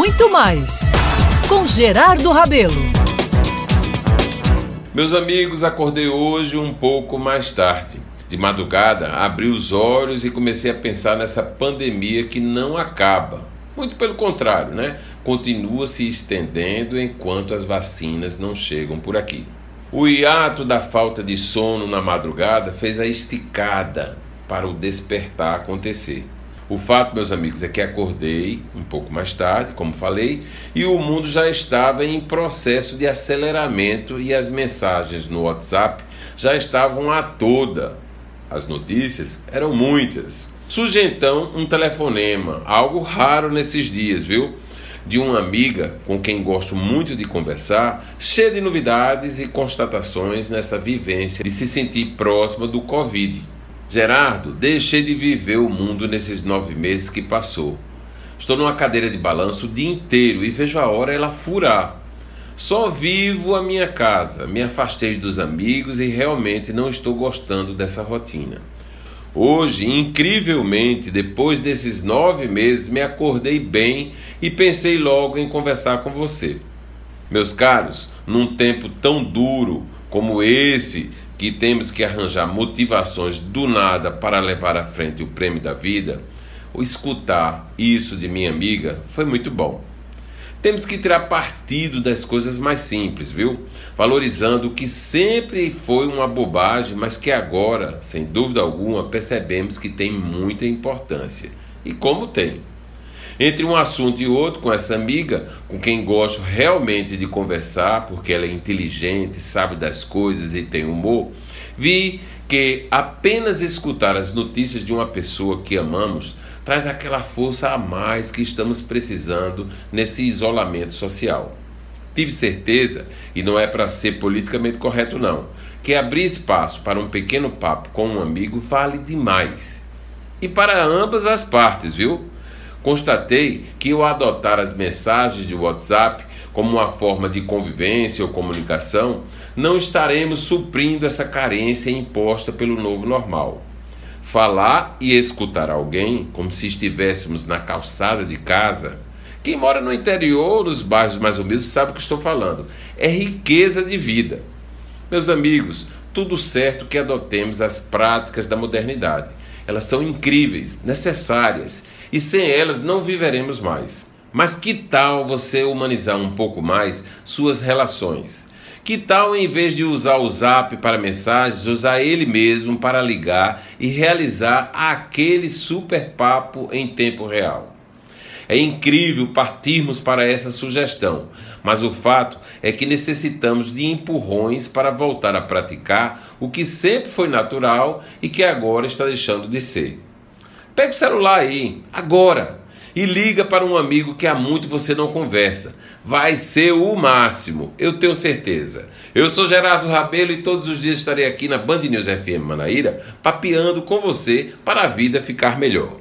muito mais com Gerardo Rabelo. Meus amigos, acordei hoje um pouco mais tarde. De madrugada, abri os olhos e comecei a pensar nessa pandemia que não acaba. Muito pelo contrário, né? Continua se estendendo enquanto as vacinas não chegam por aqui. O hiato da falta de sono na madrugada fez a esticada para o despertar acontecer. O fato, meus amigos, é que acordei um pouco mais tarde, como falei, e o mundo já estava em processo de aceleramento e as mensagens no WhatsApp já estavam a toda. As notícias eram muitas. Surge então um telefonema, algo raro nesses dias, viu? De uma amiga com quem gosto muito de conversar, cheia de novidades e constatações nessa vivência de se sentir próxima do Covid. Gerardo, deixei de viver o mundo nesses nove meses que passou. Estou numa cadeira de balanço o dia inteiro e vejo a hora ela furar. Só vivo a minha casa, me afastei dos amigos e realmente não estou gostando dessa rotina. Hoje, incrivelmente, depois desses nove meses, me acordei bem e pensei logo em conversar com você. Meus caros, num tempo tão duro como esse, que temos que arranjar motivações do nada para levar à frente o prêmio da vida, o escutar isso de minha amiga foi muito bom. Temos que tirar partido das coisas mais simples, viu? Valorizando o que sempre foi uma bobagem, mas que agora, sem dúvida alguma, percebemos que tem muita importância. E como tem. Entre um assunto e outro, com essa amiga, com quem gosto realmente de conversar, porque ela é inteligente, sabe das coisas e tem humor, vi que apenas escutar as notícias de uma pessoa que amamos traz aquela força a mais que estamos precisando nesse isolamento social. Tive certeza, e não é para ser politicamente correto, não, que abrir espaço para um pequeno papo com um amigo vale demais. E para ambas as partes, viu? Constatei que ao adotar as mensagens de WhatsApp como uma forma de convivência ou comunicação, não estaremos suprindo essa carência imposta pelo novo normal. Falar e escutar alguém como se estivéssemos na calçada de casa. Quem mora no interior, nos bairros mais humildes, sabe o que estou falando. É riqueza de vida. Meus amigos, tudo certo que adotemos as práticas da modernidade. Elas são incríveis, necessárias e sem elas não viveremos mais. Mas que tal você humanizar um pouco mais suas relações? Que tal, em vez de usar o zap para mensagens, usar ele mesmo para ligar e realizar aquele super papo em tempo real? É incrível partirmos para essa sugestão, mas o fato é que necessitamos de empurrões para voltar a praticar o que sempre foi natural e que agora está deixando de ser. Pega o celular aí, agora, e liga para um amigo que há muito você não conversa. Vai ser o máximo, eu tenho certeza. Eu sou Gerardo Rabelo e todos os dias estarei aqui na Band News FM Manaíra, papeando com você para a vida ficar melhor.